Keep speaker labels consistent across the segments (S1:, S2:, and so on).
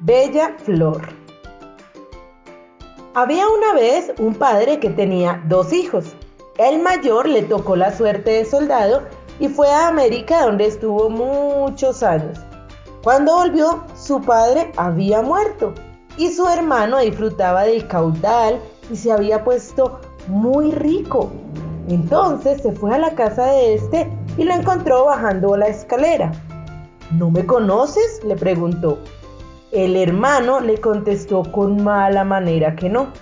S1: Bella Flor. Había una vez un padre que tenía dos hijos. El mayor le tocó la suerte de soldado y fue a América donde estuvo muchos años. Cuando volvió, su padre había muerto y su hermano disfrutaba del caudal y se había puesto muy rico. Entonces se fue a la casa de este y lo encontró bajando la escalera. ¿No me conoces? le preguntó. El hermano le contestó con mala manera que no.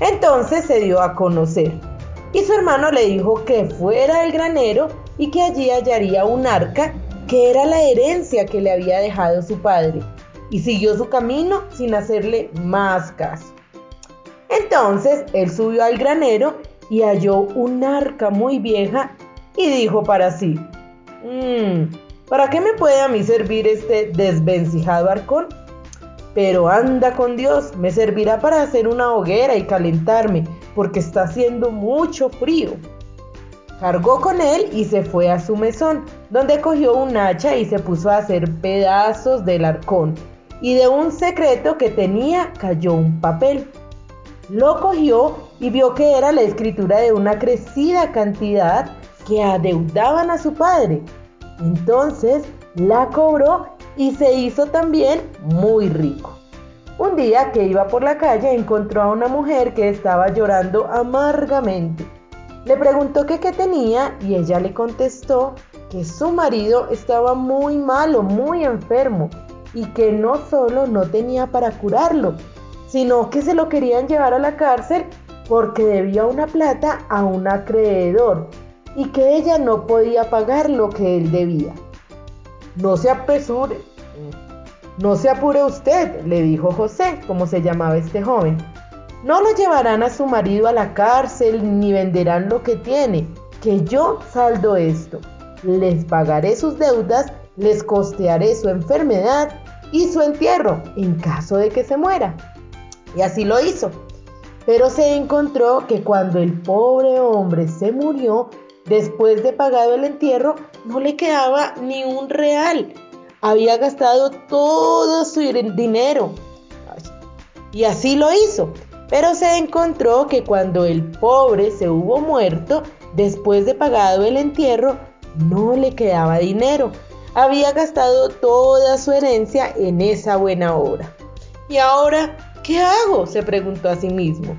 S1: Entonces se dio a conocer y su hermano le dijo que fuera del granero y que allí hallaría un arca que era la herencia que le había dejado su padre y siguió su camino sin hacerle más caso. Entonces él subió al granero y halló un arca muy vieja y dijo para sí, mmm, ¿para qué me puede a mí servir este desvencijado arcón? Pero anda con Dios, me servirá para hacer una hoguera y calentarme, porque está haciendo mucho frío. Cargó con él y se fue a su mesón, donde cogió un hacha y se puso a hacer pedazos del arcón, y de un secreto que tenía cayó un papel. Lo cogió y vio que era la escritura de una crecida cantidad que adeudaban a su padre. Entonces la cobró y se hizo también muy rico. Un día que iba por la calle encontró a una mujer que estaba llorando amargamente. Le preguntó qué tenía y ella le contestó que su marido estaba muy malo, muy enfermo y que no solo no tenía para curarlo, sino que se lo querían llevar a la cárcel porque debía una plata a un acreedor y que ella no podía pagar lo que él debía. No se apresure, no se apure usted, le dijo José, como se llamaba este joven. No lo llevarán a su marido a la cárcel ni venderán lo que tiene, que yo saldo esto. Les pagaré sus deudas, les costearé su enfermedad y su entierro en caso de que se muera. Y así lo hizo. Pero se encontró que cuando el pobre hombre se murió, después de pagado el entierro, no le quedaba ni un real. Había gastado todo su dinero. Y así lo hizo. Pero se encontró que cuando el pobre se hubo muerto, después de pagado el entierro, no le quedaba dinero. Había gastado toda su herencia en esa buena obra. ¿Y ahora qué hago? se preguntó a sí mismo.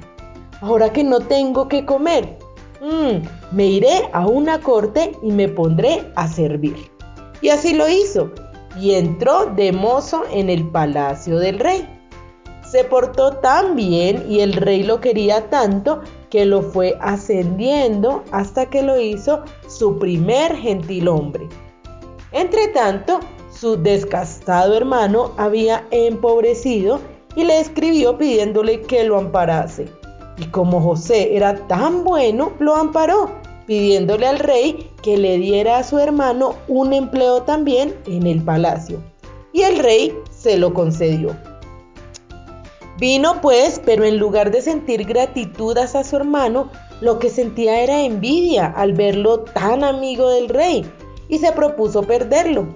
S1: Ahora que no tengo que comer, mm, me iré a una corte y me pondré a servir. Y así lo hizo y entró de mozo en el palacio del rey. Se portó tan bien y el rey lo quería tanto que lo fue ascendiendo hasta que lo hizo su primer gentilhombre. Entre tanto, su descastado hermano había empobrecido y le escribió pidiéndole que lo amparase. Y como José era tan bueno, lo amparó pidiéndole al rey que le diera a su hermano un empleo también en el palacio. Y el rey se lo concedió. Vino pues, pero en lugar de sentir gratitud hacia su hermano, lo que sentía era envidia al verlo tan amigo del rey y se propuso perderlo.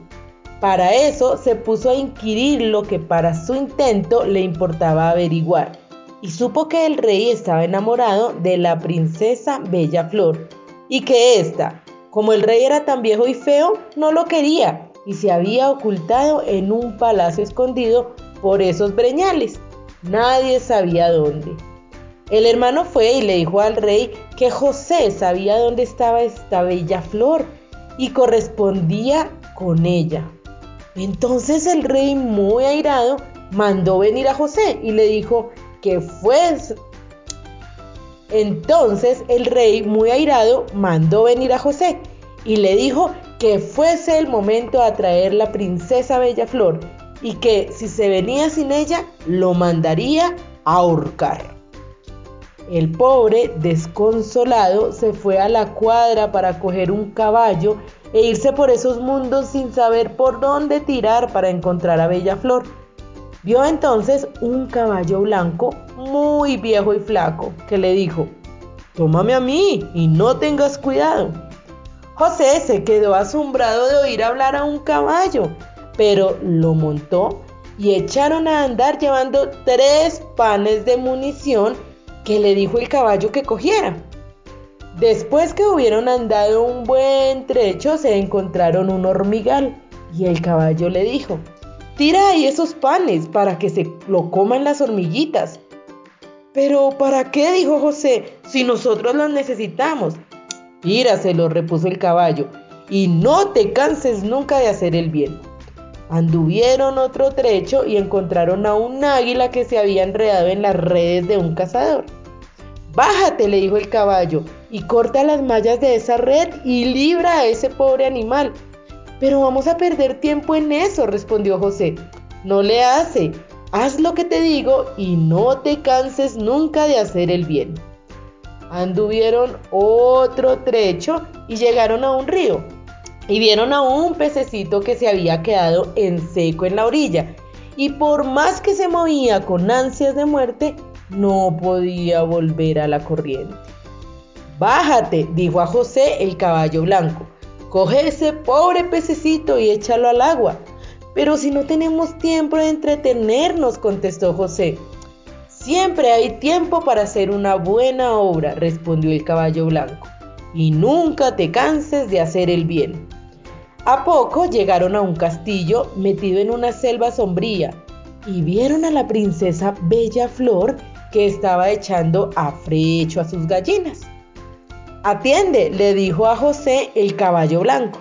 S1: Para eso se puso a inquirir lo que para su intento le importaba averiguar y supo que el rey estaba enamorado de la princesa Bella Flor y que ésta, como el rey era tan viejo y feo, no lo quería y se había ocultado en un palacio escondido por esos breñales. Nadie sabía dónde. El hermano fue y le dijo al rey que José sabía dónde estaba esta bella flor y correspondía con ella. Entonces el rey, muy airado, mandó venir a José y le dijo que fuese entonces el rey, muy airado, mandó venir a José y le dijo que fuese el momento a traer la princesa Bella Flor y que si se venía sin ella, lo mandaría ahorcar. El pobre, desconsolado, se fue a la cuadra para coger un caballo e irse por esos mundos sin saber por dónde tirar para encontrar a Bella Flor. Vio entonces un caballo blanco muy viejo y flaco que le dijo, tómame a mí y no tengas cuidado. José se quedó asombrado de oír hablar a un caballo, pero lo montó y echaron a andar llevando tres panes de munición que le dijo el caballo que cogiera. Después que hubieron andado un buen trecho, se encontraron un hormigal y el caballo le dijo, tira ahí esos panes para que se lo coman las hormiguitas. Pero ¿para qué? dijo José, si nosotros los necesitamos. Tíraselo, repuso el caballo, y no te canses nunca de hacer el bien. Anduvieron otro trecho y encontraron a un águila que se había enredado en las redes de un cazador. Bájate, le dijo el caballo, y corta las mallas de esa red y libra a ese pobre animal. Pero vamos a perder tiempo en eso, respondió José. No le hace, haz lo que te digo y no te canses nunca de hacer el bien. Anduvieron otro trecho y llegaron a un río y vieron a un pececito que se había quedado en seco en la orilla y por más que se movía con ansias de muerte, no podía volver a la corriente. Bájate, dijo a José el caballo blanco, coge ese pobre pececito y échalo al agua. Pero si no tenemos tiempo de entretenernos, contestó José. Siempre hay tiempo para hacer una buena obra, respondió el caballo blanco, y nunca te canses de hacer el bien. A poco llegaron a un castillo metido en una selva sombría y vieron a la princesa Bella Flor que estaba echando a frecho a sus gallinas. Atiende, le dijo a José el caballo blanco.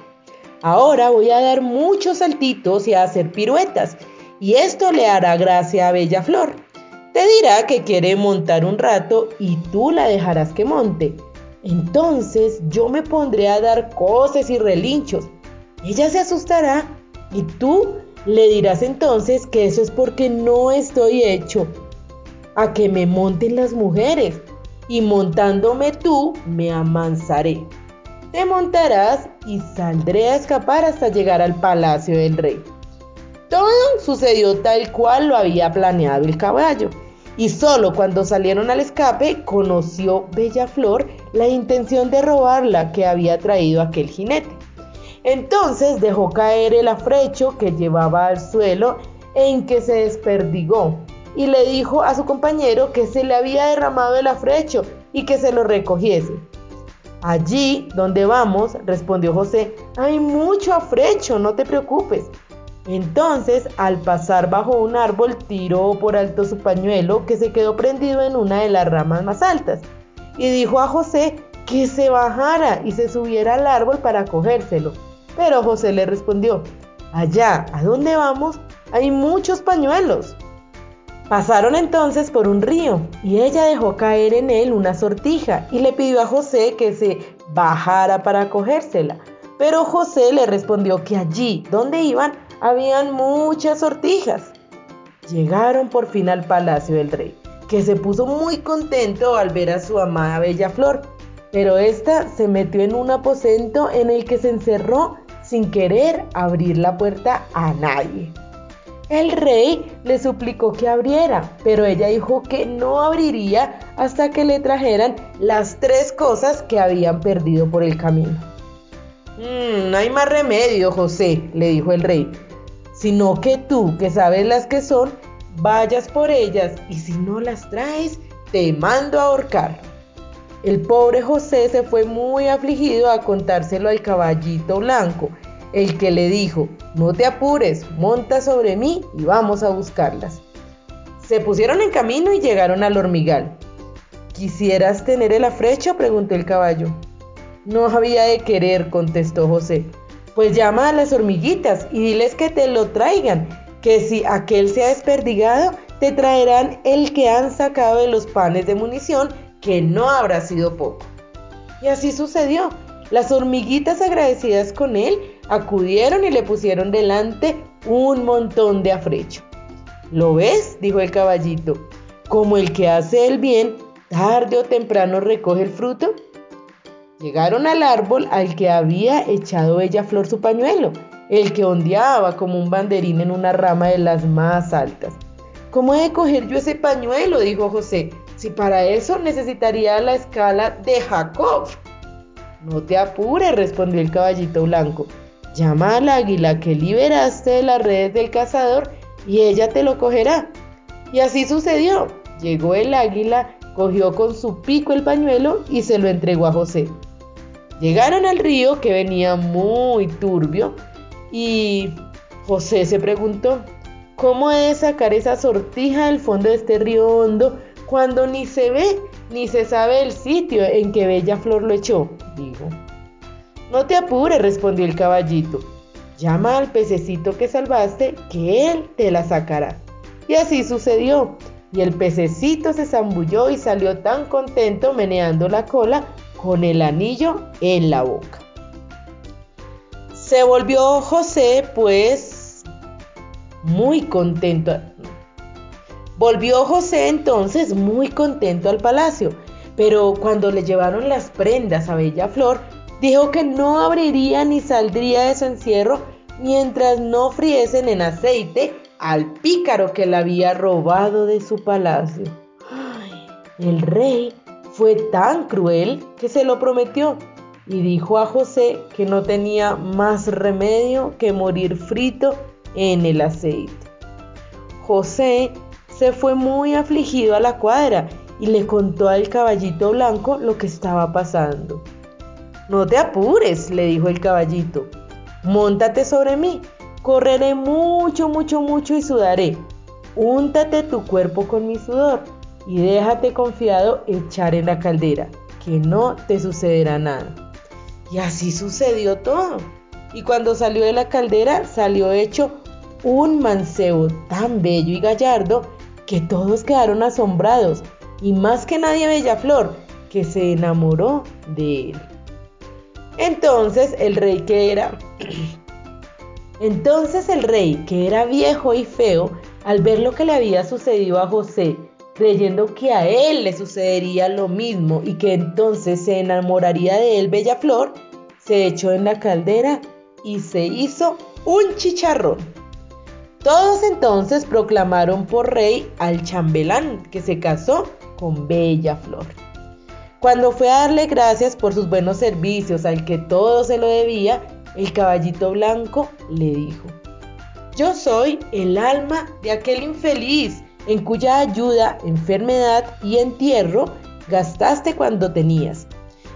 S1: Ahora voy a dar muchos saltitos y a hacer piruetas, y esto le hará gracia a Bella Flor. Te dirá que quiere montar un rato y tú la dejarás que monte. Entonces yo me pondré a dar coces y relinchos ella se asustará y tú le dirás entonces que eso es porque no estoy hecho a que me monten las mujeres y montándome tú me amansaré. Te montarás y saldré a escapar hasta llegar al palacio del rey. Todo sucedió tal cual lo había planeado el caballo. Y solo cuando salieron al escape conoció Bella Flor la intención de robarla que había traído aquel jinete. Entonces dejó caer el afrecho que llevaba al suelo en que se desperdigó y le dijo a su compañero que se le había derramado el afrecho y que se lo recogiese. Allí donde vamos, respondió José, hay mucho afrecho, no te preocupes. Entonces, al pasar bajo un árbol, tiró por alto su pañuelo que se quedó prendido en una de las ramas más altas y dijo a José que se bajara y se subiera al árbol para cogérselo. Pero José le respondió, allá, ¿a dónde vamos? Hay muchos pañuelos. Pasaron entonces por un río y ella dejó caer en él una sortija y le pidió a José que se bajara para cogérsela. Pero José le respondió que allí donde iban habían muchas sortijas. Llegaron por fin al palacio del rey, que se puso muy contento al ver a su amada Bella Flor, pero ésta se metió en un aposento en el que se encerró sin querer abrir la puerta a nadie. El rey le suplicó que abriera, pero ella dijo que no abriría hasta que le trajeran las tres cosas que habían perdido por el camino. Mm, no hay más remedio, José, le dijo el rey, sino que tú, que sabes las que son, vayas por ellas y si no las traes, te mando a ahorcar. El pobre José se fue muy afligido a contárselo al caballito blanco, el que le dijo, no te apures, monta sobre mí y vamos a buscarlas. Se pusieron en camino y llegaron al hormigal. ¿Quisieras tener el afrecho? preguntó el caballo. No había de querer, contestó José. Pues llama a las hormiguitas y diles que te lo traigan, que si aquel se ha desperdigado, te traerán el que han sacado de los panes de munición que no habrá sido poco. Y así sucedió. Las hormiguitas agradecidas con él acudieron y le pusieron delante un montón de afrecho. ¿Lo ves? dijo el caballito. Como el que hace el bien, tarde o temprano recoge el fruto. Llegaron al árbol al que había echado ella flor su pañuelo, el que ondeaba como un banderín en una rama de las más altas. ¿Cómo he de coger yo ese pañuelo? dijo José. Si para eso necesitaría la escala de Jacob. No te apures, respondió el caballito blanco. Llama al águila que liberaste de las redes del cazador y ella te lo cogerá. Y así sucedió. Llegó el águila, cogió con su pico el pañuelo y se lo entregó a José. Llegaron al río que venía muy turbio y José se preguntó, ¿cómo he de sacar esa sortija del fondo de este río hondo cuando ni se ve ni se sabe el sitio en que Bella Flor lo echó? dijo. No te apures, respondió el caballito. Llama al pececito que salvaste, que él te la sacará. Y así sucedió. Y el pececito se zambulló y salió tan contento meneando la cola con el anillo en la boca. Se volvió José pues muy contento. Volvió José entonces muy contento al palacio, pero cuando le llevaron las prendas a Bella Flor, dijo que no abriría ni saldría de su encierro mientras no friesen en aceite al pícaro que le había robado de su palacio. el rey fue tan cruel que se lo prometió y dijo a José que no tenía más remedio que morir frito en el aceite. José se fue muy afligido a la cuadra y le contó al caballito blanco lo que estaba pasando. No te apures, le dijo el caballito, móntate sobre mí, correré mucho, mucho, mucho y sudaré. Úntate tu cuerpo con mi sudor y déjate confiado echar en la caldera, que no te sucederá nada. Y así sucedió todo. Y cuando salió de la caldera salió hecho un mancebo tan bello y gallardo que todos quedaron asombrados y más que nadie Bellaflor, que se enamoró de él. Entonces el rey que era Entonces el rey, que era viejo y feo, al ver lo que le había sucedido a José creyendo que a él le sucedería lo mismo y que entonces se enamoraría de él Bella Flor, se echó en la caldera y se hizo un chicharrón. Todos entonces proclamaron por rey al chambelán que se casó con Bella Flor. Cuando fue a darle gracias por sus buenos servicios al que todo se lo debía, el caballito blanco le dijo, yo soy el alma de aquel infeliz en cuya ayuda, enfermedad y entierro gastaste cuando tenías.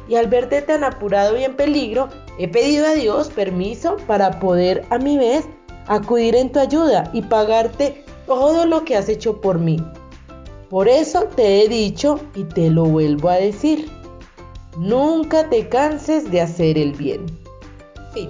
S1: Y al verte tan apurado y en peligro, he pedido a Dios permiso para poder a mi vez acudir en tu ayuda y pagarte todo lo que has hecho por mí. Por eso te he dicho y te lo vuelvo a decir, nunca te canses de hacer el bien. Fin.